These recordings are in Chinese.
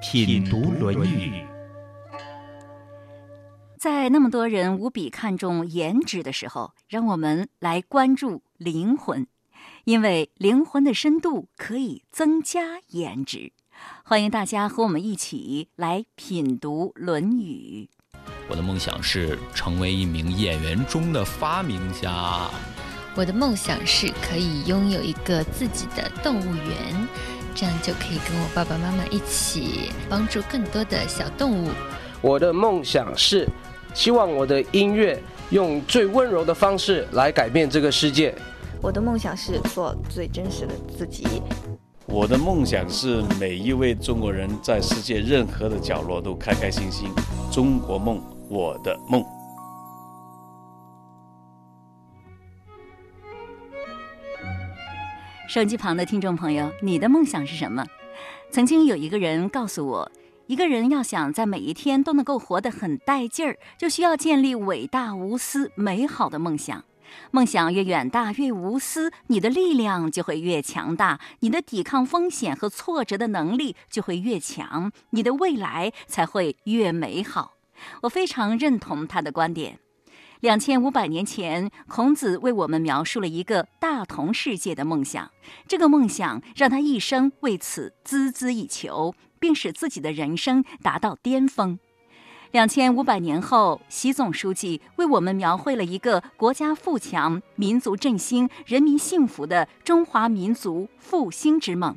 品读《论语》。在那么多人无比看重颜值的时候，让我们来关注灵魂，因为灵魂的深度可以增加颜值。欢迎大家和我们一起来品读《论语》。我的梦想是成为一名演员中的发明家。我的梦想是可以拥有一个自己的动物园，这样就可以跟我爸爸妈妈一起帮助更多的小动物。我的梦想是希望我的音乐用最温柔的方式来改变这个世界。我的梦想是做最真实的自己。我的梦想是每一位中国人在世界任何的角落都开开心心。中国梦，我的梦。手机旁的听众朋友，你的梦想是什么？曾经有一个人告诉我，一个人要想在每一天都能够活得很带劲儿，就需要建立伟大、无私、美好的梦想。梦想越远大，越无私，你的力量就会越强大，你的抵抗风险和挫折的能力就会越强，你的未来才会越美好。我非常认同他的观点。两千五百年前，孔子为我们描述了一个大同世界的梦想，这个梦想让他一生为此孜孜以求，并使自己的人生达到巅峰。两千五百年后，习总书记为我们描绘了一个国家富强、民族振兴、人民幸福的中华民族复兴之梦。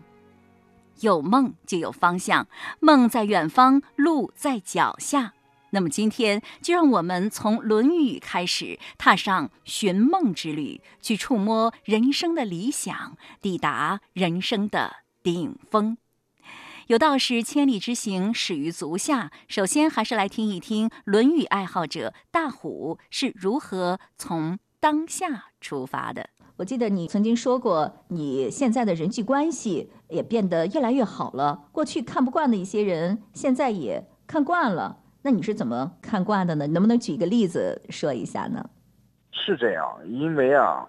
有梦就有方向，梦在远方，路在脚下。那么今天，就让我们从《论语》开始，踏上寻梦之旅，去触摸人生的理想，抵达人生的顶峰。有道是千里之行，始于足下。首先，还是来听一听《论语》爱好者大虎是如何从当下出发的。我记得你曾经说过，你现在的人际关系也变得越来越好了。过去看不惯的一些人，现在也看惯了。那你是怎么看惯的呢？能不能举一个例子说一下呢？是这样，因为啊，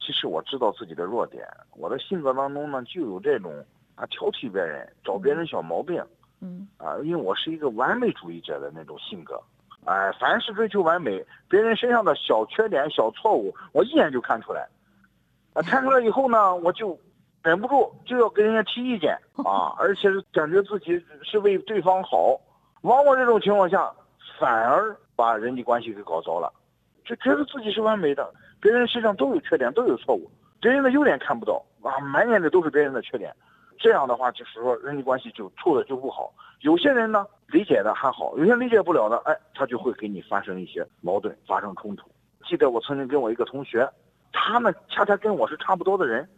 其实我知道自己的弱点，我的性格当中呢就有这种。啊，挑剔别人，找别人小毛病，嗯，啊，因为我是一个完美主义者的那种性格，哎，凡是追求完美，别人身上的小缺点、小错误，我一眼就看出来，啊，看出来以后呢，我就忍不住就要跟人家提意见 啊，而且是感觉自己是为对方好，往往这种情况下，反而把人际关系给搞糟了，就觉得自己是完美的，别人身上都有缺点，都有错误，别人的优点看不到，啊，满眼的都是别人的缺点。这样的话，就是说人际关系就处的就不好。有些人呢理解的还好，有些理解不了的，哎，他就会给你发生一些矛盾，发生冲突。记得我曾经跟我一个同学，他们恰恰跟我是差不多的人，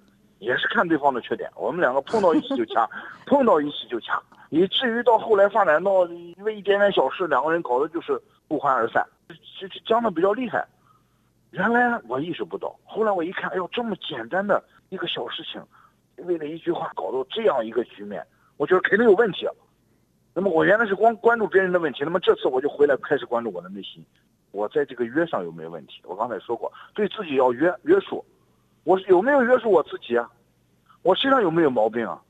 也是看对方的缺点，我们两个碰到一起就掐，碰到一起就掐，以至于到后来发展到因为一点点小事，两个人搞的就是不欢而散，就僵的比较厉害。原来我意识不到，后来我一看，哎呦，这么简单的一个小事情。为了一句话搞到这样一个局面，我觉得肯定有问题。那么我原来是光关注别人的问题，那么这次我就回来开始关注我的内心，我在这个约上有没有问题？我刚才说过，对自己要约约束，我有没有约束我自己啊？我身上有没有毛病啊？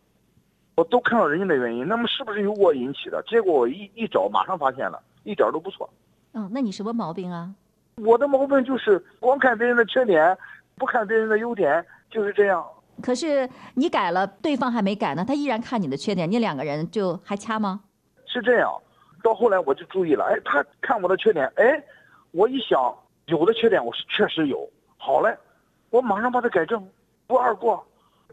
我都看到人家的原因，那么是不是由我引起的？结果我一一找，马上发现了，一点都不错。嗯，那你什么毛病啊？我的毛病就是光看别人的缺点，不看别人的优点，就是这样。可是你改了，对方还没改呢，他依然看你的缺点，你两个人就还掐吗？是这样，到后来我就注意了，哎，他看我的缺点，哎，我一想，有的缺点我是确实有，好嘞，我马上把它改正，不二过，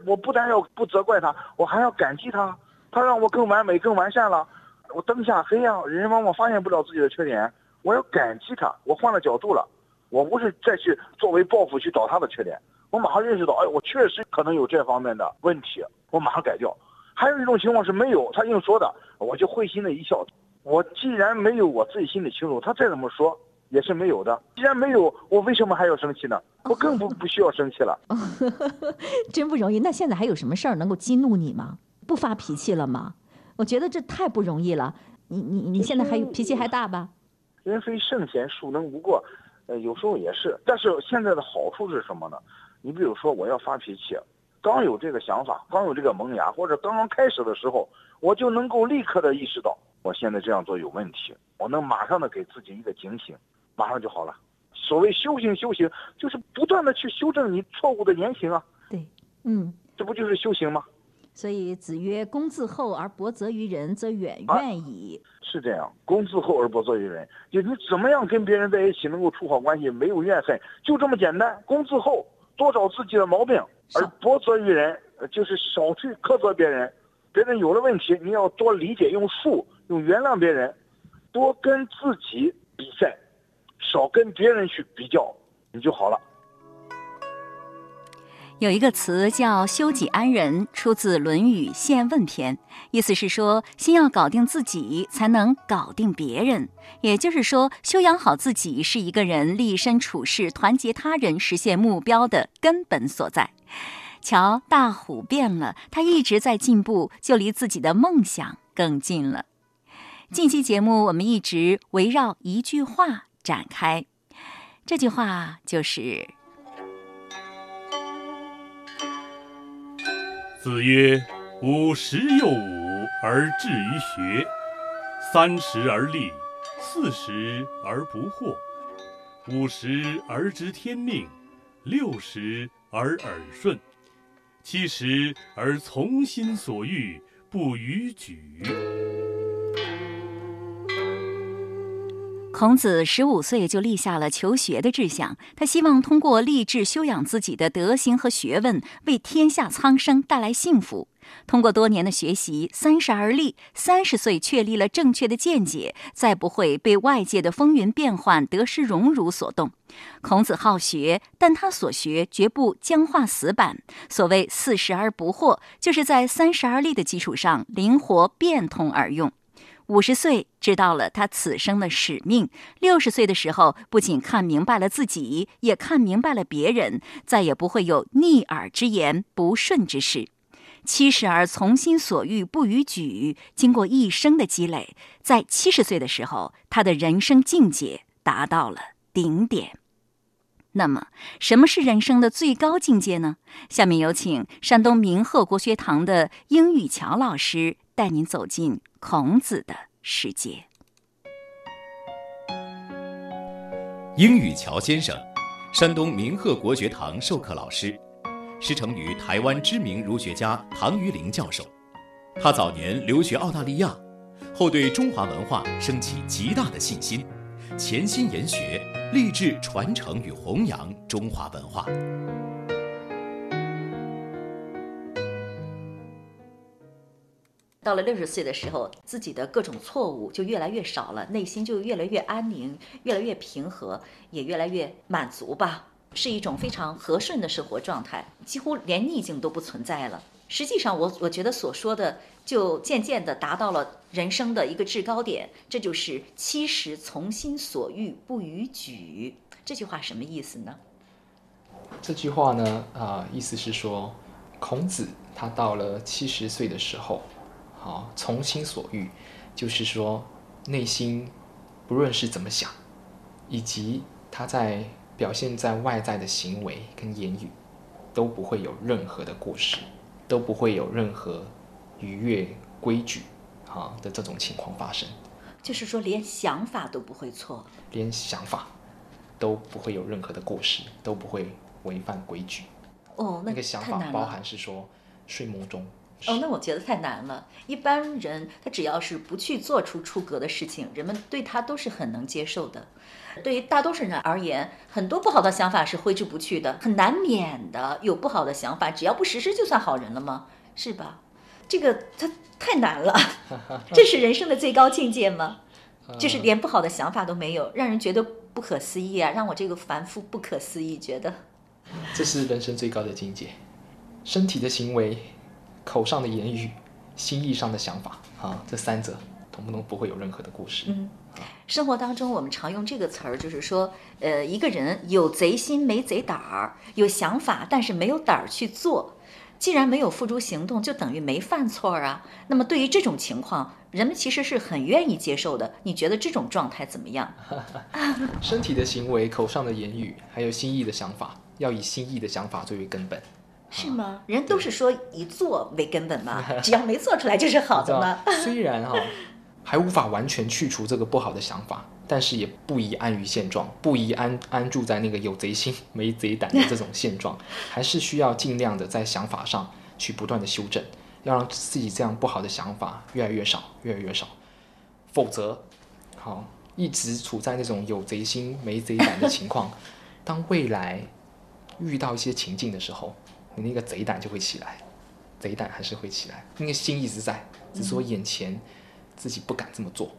我不但要不责怪他，我还要感激他，他让我更完美、更完善了，我灯下黑呀，人往往发现不了自己的缺点，我要感激他，我换了角度了，我不是再去作为报复去找他的缺点。我马上认识到，哎，我确实可能有这方面的问题，我马上改掉。还有一种情况是没有，他硬说的，我就会心的一笑，我既然没有，我自己心里清楚，他再怎么说也是没有的。既然没有，我为什么还要生气呢？我更不不需要生气了。真不容易。那现在还有什么事儿能够激怒你吗？不发脾气了吗？我觉得这太不容易了。你你你现在还脾气还大吧？人非圣贤，孰能无过？呃，有时候也是。但是现在的好处是什么呢？你比如说，我要发脾气，刚有这个想法，刚有这个萌芽，或者刚刚开始的时候，我就能够立刻的意识到，我现在这样做有问题，我能马上的给自己一个警醒，马上就好了。所谓修行，修行就是不断的去修正你错误的言行啊。对，嗯，这不就是修行吗？所以子曰：“公自厚而薄责于人，则远怨矣。”是这样，公自厚而薄责于人，就你怎么样跟别人在一起能够处好关系，没有怨恨，就这么简单。公自厚，多找自己的毛病，而薄责于人，就是少去苛责别人。别人有了问题，你要多理解，用术，用原谅别人，多跟自己比赛，少跟别人去比较，你就好了。有一个词叫“修己安人”，出自《论语·宪问篇》，意思是说，先要搞定自己，才能搞定别人。也就是说，修养好自己是一个人立身处世、团结他人、实现目标的根本所在。瞧，大虎变了，他一直在进步，就离自己的梦想更近了。近期节目，我们一直围绕一句话展开，这句话就是。子曰：“五十有五而志于学，三十而立，四十而不惑，五十而知天命，六十而耳顺，七十而从心所欲，不逾矩。”孔子十五岁就立下了求学的志向，他希望通过励志修养自己的德行和学问，为天下苍生带来幸福。通过多年的学习，三十而立，三十岁确立了正确的见解，再不会被外界的风云变幻、得失荣辱所动。孔子好学，但他所学绝不僵化死板。所谓四十而不惑，就是在三十而立的基础上，灵活变通而用。五十岁知道了他此生的使命，六十岁的时候不仅看明白了自己，也看明白了别人，再也不会有逆耳之言、不顺之事。七十而从心所欲不逾矩，经过一生的积累，在七十岁的时候，他的人生境界达到了顶点。那么，什么是人生的最高境界呢？下面有请山东明鹤国学堂的英语乔老师带您走进孔子的世界。英语乔先生，山东明鹤国学堂授课老师，师承于台湾知名儒学家唐于林教授。他早年留学澳大利亚，后对中华文化升起极大的信心，潜心研学。立志传承与弘扬中华文化。到了六十岁的时候，自己的各种错误就越来越少了，内心就越来越安宁，越来越平和，也越来越满足吧，是一种非常和顺的生活状态，几乎连逆境都不存在了。实际上，我我觉得所说的，就渐渐地达到了人生的一个制高点，这就是“七十从心所欲不逾矩”。这句话什么意思呢？这句话呢，啊，意思是说，孔子他到了七十岁的时候，好，从心所欲，就是说，内心不论是怎么想，以及他在表现在外在的行为跟言语，都不会有任何的过失。都不会有任何逾越规矩啊的这种情况发生，就是说连想法都不会错，连想法都不会有任何的过失，都不会违反规矩。哦，那个想法包含是说睡梦中。哦，那我觉得太难了。一般人他只要是不去做出出格的事情，人们对他都是很能接受的。对于大多数人而言，很多不好的想法是挥之不去的，很难免的有不好的想法，只要不实施就算好人了吗？是吧？这个他太难了，这是人生的最高境界吗？就是连不好的想法都没有，让人觉得不可思议啊！让我这个凡夫不可思议，觉得这是人生最高的境界。身体的行为。口上的言语，心意上的想法，啊，这三者统统不会有任何的故事。嗯，生活当中我们常用这个词儿，就是说，呃，一个人有贼心没贼胆儿，有想法但是没有胆儿去做。既然没有付诸行动，就等于没犯错啊。那么对于这种情况，人们其实是很愿意接受的。你觉得这种状态怎么样？身体的行为、口上的言语，还有心意的想法，要以心意的想法作为根本。是吗？人都是说以做为根本嘛，只要没做出来就是好的嘛。虽然哈还无法完全去除这个不好的想法。但是也不宜安于现状，不宜安安住在那个有贼心没贼胆的这种现状，还是需要尽量的在想法上去不断的修正，要让自己这样不好的想法越来越少，越来越少。否则，好一直处在那种有贼心没贼胆的情况，当未来遇到一些情境的时候，你那个贼胆就会起来，贼胆还是会起来，那个心一直在，只是说眼前自己不敢这么做，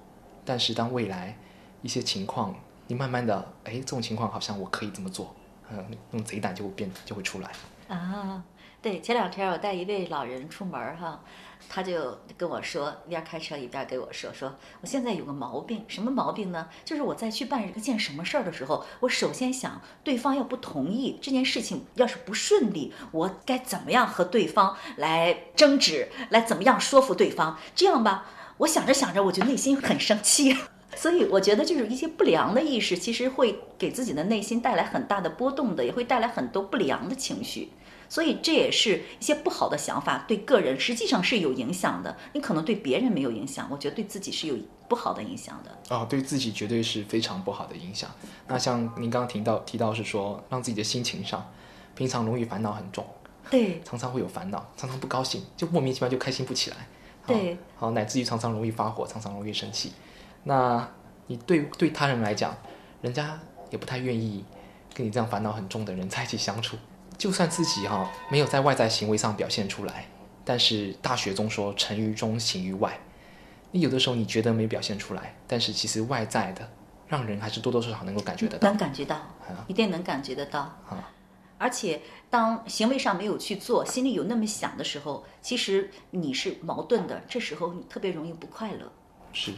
但是当未来。一些情况，你慢慢的，哎，这种情况好像我可以这么做，嗯，那种贼胆就会变，就会出来。啊，对，前两天我带一位老人出门哈，他就跟我说，一边开车一边跟我说，说我现在有个毛病，什么毛病呢？就是我在去办一件什么事儿的时候，我首先想对方要不同意这件事情，要是不顺利，我该怎么样和对方来争执，来怎么样说服对方？这样吧，我想着想着，我就内心很生气。所以我觉得，就是一些不良的意识，其实会给自己的内心带来很大的波动的，也会带来很多不良的情绪。所以这也是一些不好的想法，对个人实际上是有影响的。你可能对别人没有影响，我觉得对自己是有不好的影响的。哦，对自己绝对是非常不好的影响。那像您刚刚提到提到是说，让自己的心情上，平常容易烦恼很重，对，常常会有烦恼，常常不高兴，就莫名其妙就开心不起来，对，好，乃至于常常容易发火，常常容易生气。那你对对他人来讲，人家也不太愿意跟你这样烦恼很重的人在一起相处。就算自己哈没有在外在行为上表现出来，但是大学中说成于中，行于外。你有的时候你觉得没表现出来，但是其实外在的让人还是多多少少能够感觉得到。能感觉到，一定能感觉得到。而且当行为上没有去做，心里有那么想的时候，其实你是矛盾的。这时候你特别容易不快乐。是。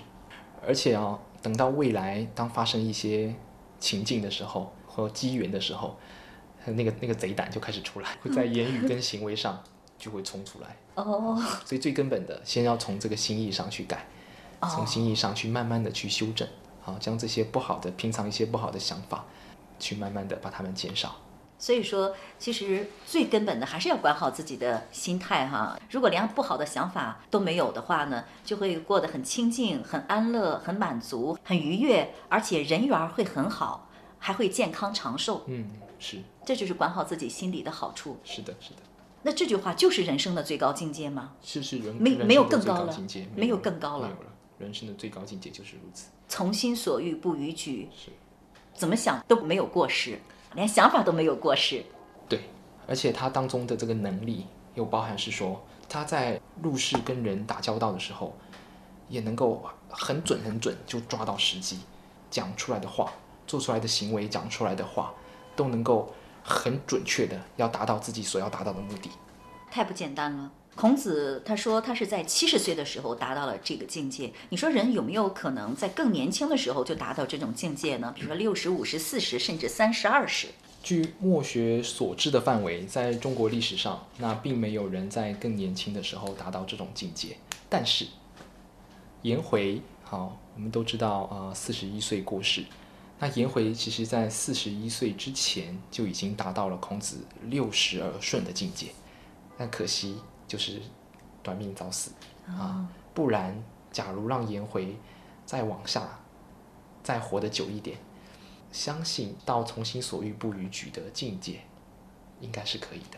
而且啊，等到未来当发生一些情境的时候和机缘的时候，那个那个贼胆就开始出来，会在言语跟行为上就会冲出来。哦。所以最根本的，先要从这个心意上去改，从心意上去慢慢的去修正，好，将这些不好的平常一些不好的想法，去慢慢的把它们减少。所以说，其实最根本的还是要管好自己的心态哈。如果连不好的想法都没有的话呢，就会过得很清静、很安乐、很满足、很愉悦，而且人缘会很好，还会健康长寿。嗯，是。这就是管好自己心理的好处。是的，是的。那这句话就是人生的最高境界吗？是是人没没有更高了，没有更高了。没有了，人生的最高境界就是如此。从心所欲不逾矩，是，怎么想都没有过失。连想法都没有过失，对，而且他当中的这个能力又包含是说，他在入世跟人打交道的时候，也能够很准很准就抓到时机，讲出来的话、做出来的行为、讲出来的话，都能够很准确的要达到自己所要达到的目的，太不简单了。孔子他说他是在七十岁的时候达到了这个境界。你说人有没有可能在更年轻的时候就达到这种境界呢？比如说六十五十四十甚至三十二十？据墨学所知的范围，在中国历史上，那并没有人在更年轻的时候达到这种境界。但是颜回，好，我们都知道啊，四十一岁过世。那颜回其实在四十一岁之前就已经达到了孔子六十而顺的境界。但可惜。就是短命早死啊！不然，假如让颜回再往下再活得久一点，相信到从心所欲不逾矩的境界，应该是可以的。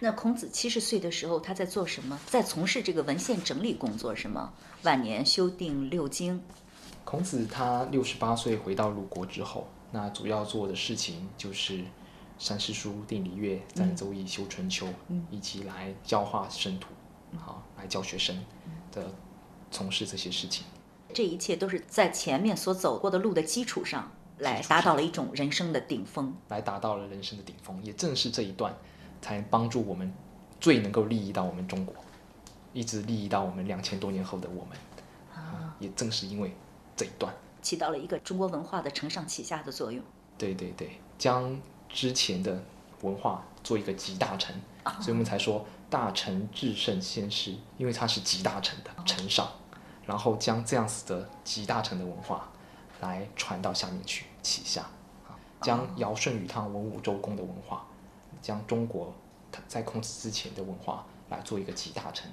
那孔子七十岁的时候，他在做什么？在从事这个文献整理工作是吗？晚年修订六经。孔子他六十八岁回到鲁国之后，那主要做的事情就是。三诗书、定礼乐、赞周易、修春秋，以及来教化生徒，好来教学生的从事这些事情。这一切都是在前面所走过的路的基础上来达到了一种人生的顶峰，来达到了人生的顶峰。也正是这一段，才帮助我们最能够利益到我们中国，一直利益到我们两千多年后的我们。啊也正是因为这一段，起到了一个中国文化的承上启下的作用。对对对，将之前的文化做一个集大成，所以我们才说大成至圣先师，因为它是集大成的承上，然后将这样子的集大成的文化来传到下面去启下，啊，将尧舜禹汤文武周公的文化，将中国在孔子之前的文化来做一个集大成。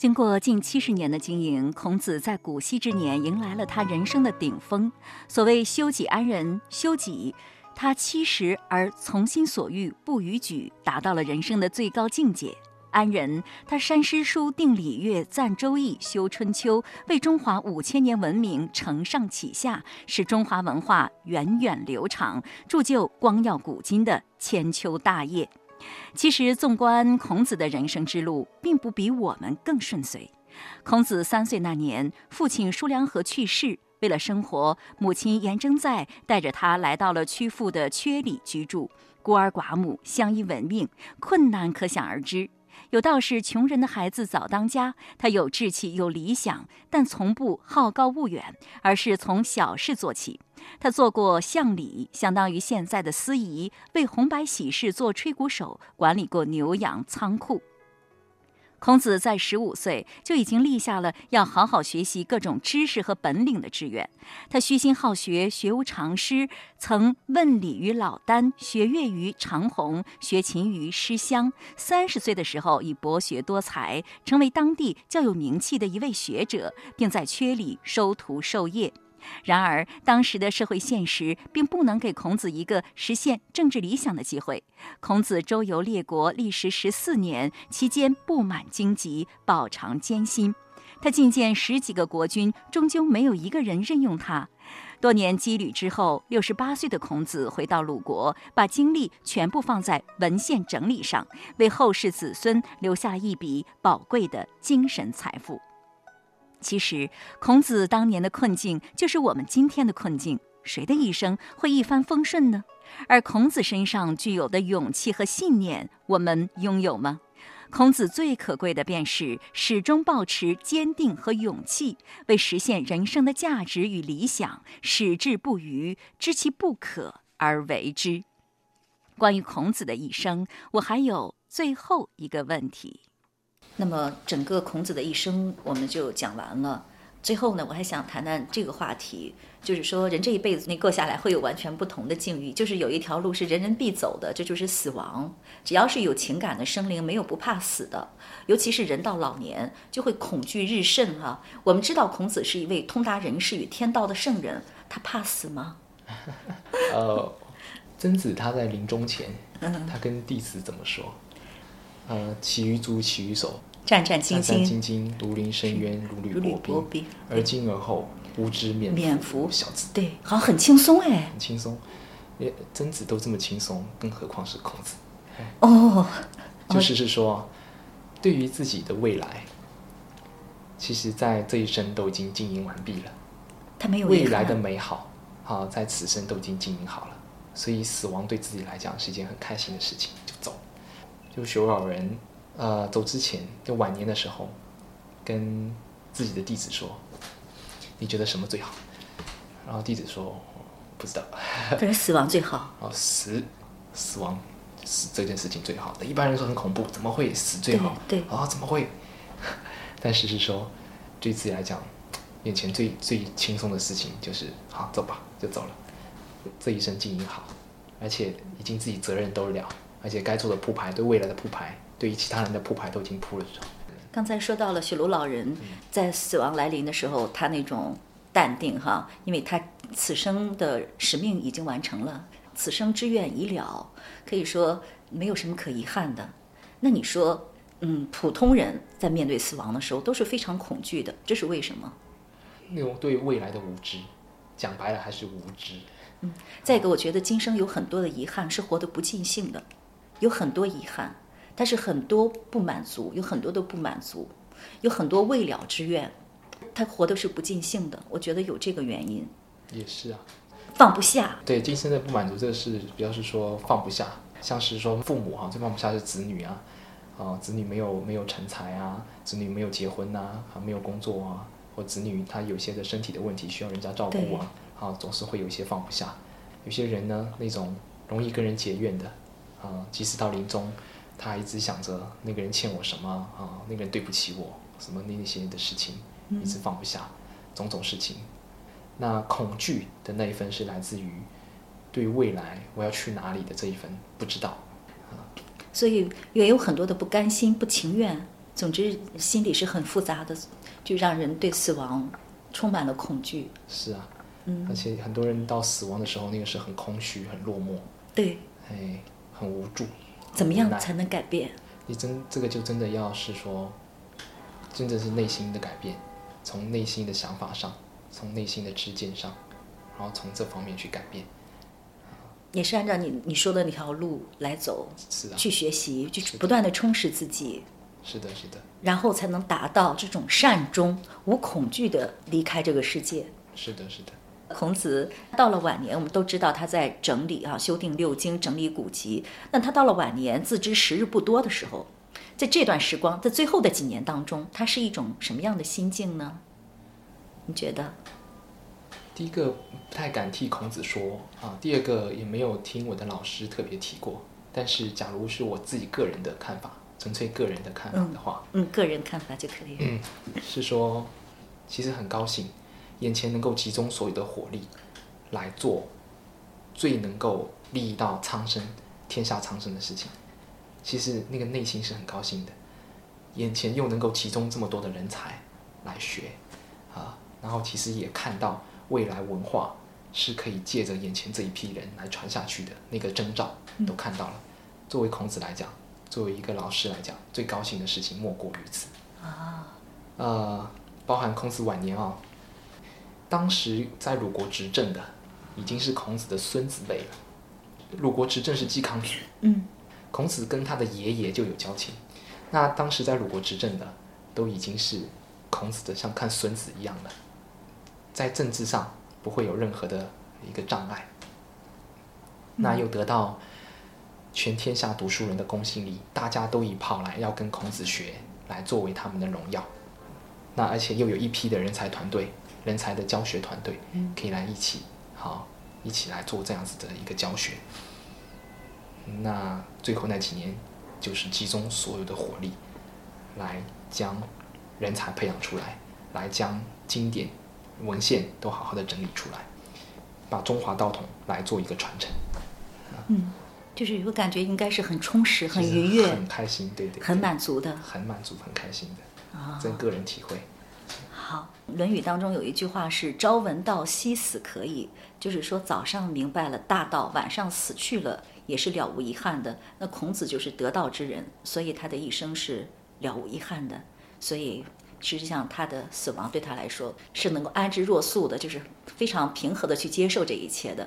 经过近七十年的经营，孔子在古稀之年迎来了他人生的顶峰。所谓“修己安人”，修己，他七十而从心所欲不逾矩，达到了人生的最高境界。安人，他删诗书、定礼乐、赞周易、修春秋，为中华五千年文明承上启下，使中华文化源远流长，铸就光耀古今的千秋大业。其实，纵观孔子的人生之路，并不比我们更顺遂。孔子三岁那年，父亲叔良和去世，为了生活，母亲颜征在带着他来到了曲阜的阙里居住，孤儿寡母，相依为命，困难可想而知。有道是穷人的孩子早当家，他有志气有理想，但从不好高骛远，而是从小事做起。他做过相礼，相当于现在的司仪，为红白喜事做吹鼓手，管理过牛羊仓库。孔子在十五岁就已经立下了要好好学习各种知识和本领的志愿。他虚心好学，学无常师，曾问礼于老聃，学乐于长虹，学琴于师襄。三十岁的时候，已博学多才，成为当地较有名气的一位学者，并在阙里收徒授业。然而，当时的社会现实并不能给孔子一个实现政治理想的机会。孔子周游列国，历时十四年，期间布满荆棘，饱尝艰辛。他觐见十几个国君，终究没有一个人任用他。多年羁旅之后，六十八岁的孔子回到鲁国，把精力全部放在文献整理上，为后世子孙留下了一笔宝贵的精神财富。其实，孔子当年的困境就是我们今天的困境。谁的一生会一帆风顺呢？而孔子身上具有的勇气和信念，我们拥有吗？孔子最可贵的便是始终保持坚定和勇气，为实现人生的价值与理想，矢志不渝，知其不可而为之。关于孔子的一生，我还有最后一个问题。那么，整个孔子的一生我们就讲完了。最后呢，我还想谈谈这个话题，就是说，人这一辈子你过下来会有完全不同的境遇，就是有一条路是人人必走的，这就是死亡。只要是有情感的生灵，没有不怕死的。尤其是人到老年，就会恐惧日甚哈。我们知道孔子是一位通达人事与天道的圣人，他怕死吗？呃，曾子他在临终前，他跟弟子怎么说？呃，起于足，起于手。战战兢兢，兢兢，如临深渊，如履薄冰。而今而后，无知免免服小子。对，好像很轻松哎。很轻松，连曾子都这么轻松，更何况是孔子？哦，就是是说，对于自己的未来，其实在这一生都已经经营完毕了。他没有未来的美好，好在此生都已经经营好了，所以死亡对自己来讲是一件很开心的事情，就走。就学老人。呃，走之前就晚年的时候，跟自己的弟子说：“你觉得什么最好？”然后弟子说：“不知道。”可是死亡最好。哦，死，死亡，死这件事情最好。的一般人说很恐怖，怎么会死最好？对。啊，怎么会？但是是说，对自己来讲，眼前最最轻松的事情就是好走吧，就走了。这一生经营好，而且已经自己责任都了，而且该做的铺排，对未来的铺排。对于其他人的铺排都已经铺了。刚才说到了雪庐老人在死亡来临的时候，他那种淡定哈，因为他此生的使命已经完成了，此生之愿已了，可以说没有什么可遗憾的。那你说，嗯，普通人在面对死亡的时候都是非常恐惧的，这是为什么？那种对未来的无知，讲白了还是无知。嗯，再一个，我觉得今生有很多的遗憾是活得不尽兴的，有很多遗憾。但是很多不满足，有很多都不满足，有很多未了之愿，他活的是不尽兴的。我觉得有这个原因。也是啊，放不下。对，今生的不满足，这个是比较是说放不下，像是说父母哈，最放不下是子女啊，啊，子女没有没有成才啊，子女没有结婚呐，啊，没有工作啊，或子女他有些的身体的问题需要人家照顾啊，啊，总是会有一些放不下。有些人呢，那种容易跟人结怨的，啊，即使到临终，他一直想着那个人欠我什么啊，那个人对不起我，什么那些的事情，一直放不下，种种事情。那恐惧的那一份是来自于对未来我要去哪里的这一份不知道。所以也有很多的不甘心、不情愿，总之心里是很复杂的，就让人对死亡充满了恐惧。是啊，嗯，而且很多人到死亡的时候，那个是很空虚、很落寞，对，哎，很无助。怎么样才能改变？你真这个就真的要是说，真的是内心的改变，从内心的想法上，从内心的知见上，然后从这方面去改变。也是按照你你说的那条路来走，是的，去学习，去不断的充实自己。是的，是的。然后才能达到这种善终、无恐惧的离开这个世界。是的，是的。孔子到了晚年，我们都知道他在整理啊，修订六经，整理古籍。那他到了晚年，自知时日不多的时候，在这段时光，在最后的几年当中，他是一种什么样的心境呢？你觉得？第一个不太敢替孔子说啊，第二个也没有听我的老师特别提过。但是，假如是我自己个人的看法，纯粹个人的看法的话，嗯，个人看法就可以。嗯，是说，其实很高兴，眼前能够集中所有的火力来做最能够利益到苍生、天下苍生的事情。其实那个内心是很高兴的，眼前又能够集中这么多的人才来学啊，然后其实也看到。未来文化是可以借着眼前这一批人来传下去的那个征兆都看到了。作为孔子来讲，作为一个老师来讲，最高兴的事情莫过于此啊。呃，包含孔子晚年啊，当时在鲁国执政的已经是孔子的孙子辈了。鲁国执政是季康子，嗯，孔子跟他的爷爷就有交情。那当时在鲁国执政的都已经是孔子的像看孙子一样的。在政治上不会有任何的一个障碍，那又得到全天下读书人的公信力，大家都以跑来要跟孔子学来作为他们的荣耀。那而且又有一批的人才团队、人才的教学团队，可以来一起好一起来做这样子的一个教学。那最后那几年，就是集中所有的火力，来将人才培养出来，来将经典。文献都好好的整理出来，把中华道统来做一个传承。嗯，就是有个感觉，应该是很充实、很愉悦、很开心，对对，很满足的，很满足、很开心的啊，这个人体会。好，《论语》当中有一句话是“朝闻道，夕死可矣”，就是说早上明白了大道，晚上死去了也是了无遗憾的。那孔子就是得道之人，所以他的一生是了无遗憾的，所以。实际上，他的死亡对他来说是能够安之若素的，就是非常平和的去接受这一切的。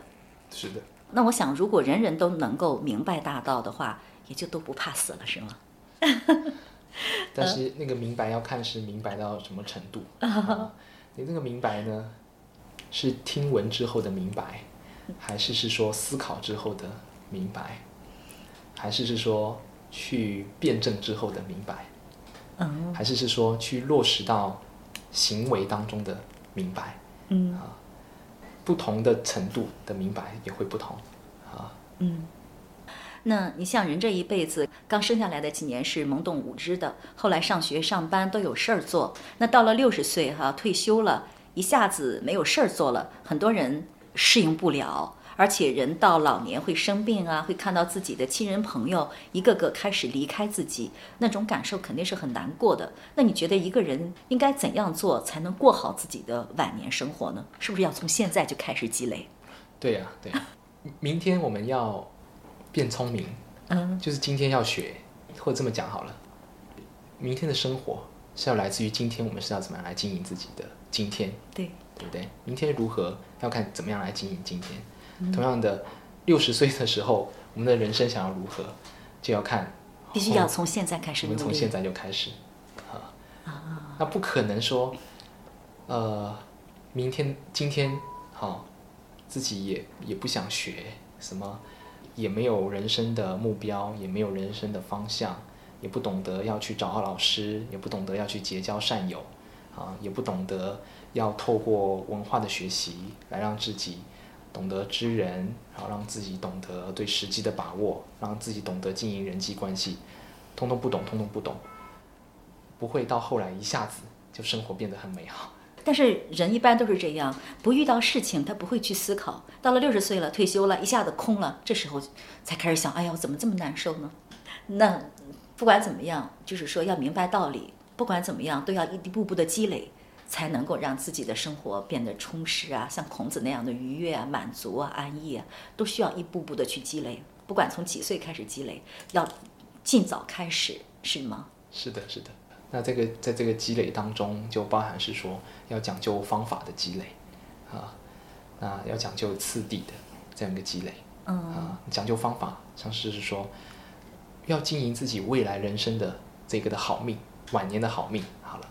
是的。那我想，如果人人都能够明白大道的话，也就都不怕死了，是吗？但是那个明白要看是明白到什么程度。啊。你那个明白呢，是听闻之后的明白，还是是说思考之后的明白，还是是说去辩证之后的明白？嗯，还是是说去落实到行为当中的明白，嗯啊，不同的程度的明白也会不同，啊，嗯，那你像人这一辈子刚生下来的几年是懵懂无知的，后来上学上班都有事儿做，那到了六十岁哈退休了，一下子没有事儿做了，很多人适应不了。而且人到老年会生病啊，会看到自己的亲人朋友一个个开始离开自己，那种感受肯定是很难过的。那你觉得一个人应该怎样做才能过好自己的晚年生活呢？是不是要从现在就开始积累？对呀，对呀。明天我们要变聪明，嗯，就是今天要学，或者这么讲好了，明天的生活是要来自于今天，我们是要怎么样来经营自己的今天？对，对不对？明天如何要看怎么样来经营今天。同样的，六十岁的时候，我们的人生想要如何，就要看，必须要从现在开始我们从现在就开始，啊，那不可能说，呃，明天、今天，好，自己也也不想学什么，也没有人生的目标，也没有人生的方向，也不懂得要去找好老师，也不懂得要去结交善友，啊，也不懂得要透过文化的学习来让自己懂得知人，然后让自己懂得对时机的把握，让自己懂得经营人际关系，通通不懂，通通不懂，不会到后来一下子就生活变得很美好。但是人一般都是这样，不遇到事情他不会去思考，到了六十岁了退休了，一下子空了，这时候才开始想，哎呀，我怎么这么难受呢？那不管怎么样，就是说要明白道理，不管怎么样都要一步步的积累，才能够让自己的生活变得充实啊，像孔子那样的愉悦啊、满足啊、安逸啊，都需要一步步的去积累。不管从几岁开始积累，要尽早开始，是吗？是的，是的。那这个在这个积累当中，就包含是说要讲究方法的积累，啊，那要讲究次第的这样一个积累，嗯，啊，讲究方法，像是是说要经营自己未来人生的这个的好命，晚年的好命。好了，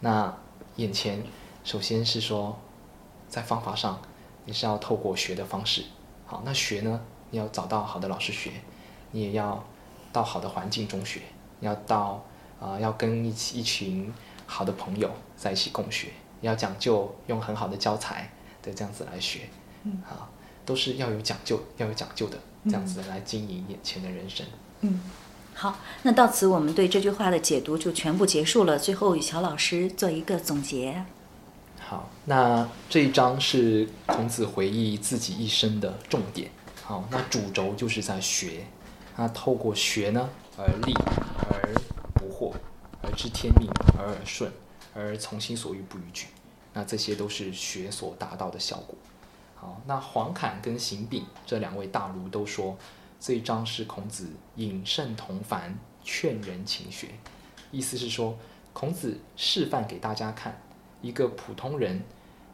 那眼前首先是说在方法上，你是要透过学的方式，好，那学呢，你要找到好的老师学，你也要到好的环境中学，你要到。啊，要跟一起一群好的朋友在一起共学，要讲究用很好的教材的这样子来学，嗯，啊，都是要有讲究，要有讲究的这样子来经营眼前的人生。嗯，好，那到此我们对这句话的解读就全部结束了。最后，与乔老师做一个总结。好，那这一章是孔子回忆自己一生的重点。好，那主轴就是在学，那透过学呢而立知天命而耳顺，而从心所欲不逾矩，那这些都是学所达到的效果。好，那黄侃跟邢炳这两位大儒都说，这一章是孔子引圣同凡，劝人勤学。意思是说，孔子示范给大家看，一个普通人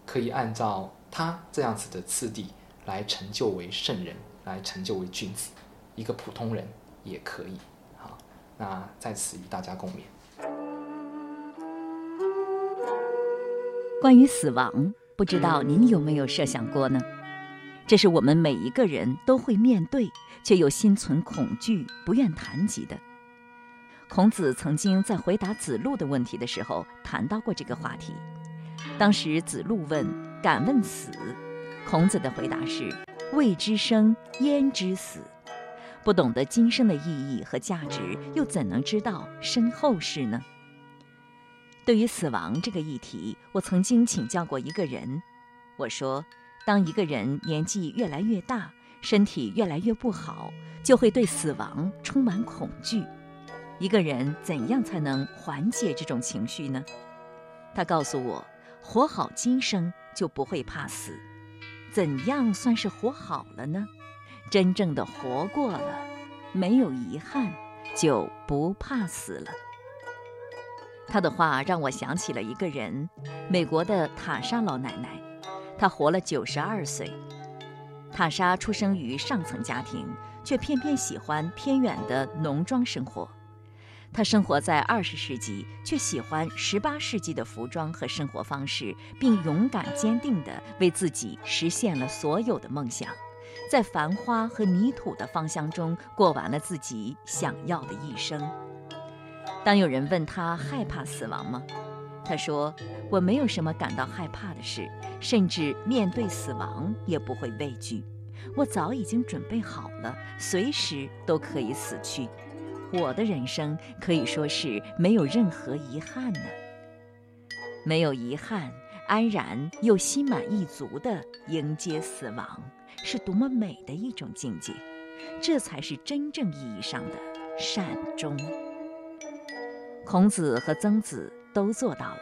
可以按照他这样子的次第来成就为圣人，来成就为君子。一个普通人也可以。好，那在此与大家共勉。关于死亡，不知道您有没有设想过呢？这是我们每一个人都会面对，却又心存恐惧、不愿谈及的。孔子曾经在回答子路的问题的时候谈到过这个话题。当时子路问：“敢问死？”孔子的回答是：“未知生，焉知死？”不懂得今生的意义和价值，又怎能知道身后事呢？对于死亡这个议题，我曾经请教过一个人。我说，当一个人年纪越来越大，身体越来越不好，就会对死亡充满恐惧。一个人怎样才能缓解这种情绪呢？他告诉我，活好今生就不会怕死。怎样算是活好了呢？真正的活过了，没有遗憾，就不怕死了。他的话让我想起了一个人，美国的塔莎老奶奶，她活了九十二岁。塔莎出生于上层家庭，却偏偏喜欢偏远的农庄生活。她生活在二十世纪，却喜欢十八世纪的服装和生活方式，并勇敢坚定地为自己实现了所有的梦想，在繁花和泥土的芳香中过完了自己想要的一生。当有人问他害怕死亡吗？他说：“我没有什么感到害怕的事，甚至面对死亡也不会畏惧。我早已经准备好了，随时都可以死去。我的人生可以说是没有任何遗憾呢。没有遗憾，安然又心满意足地迎接死亡，是多么美的一种境界！这才是真正意义上的善终。”孔子和曾子都做到了，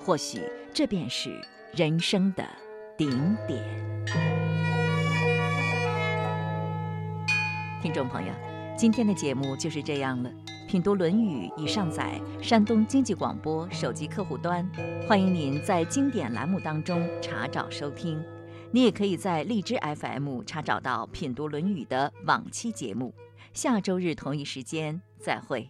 或许这便是人生的顶点。听众朋友，今天的节目就是这样了。品读《论语》已上载山东经济广播手机客户端，欢迎您在经典栏目当中查找收听。你也可以在荔枝 FM 查找到《品读论语》的往期节目。下周日同一时间再会。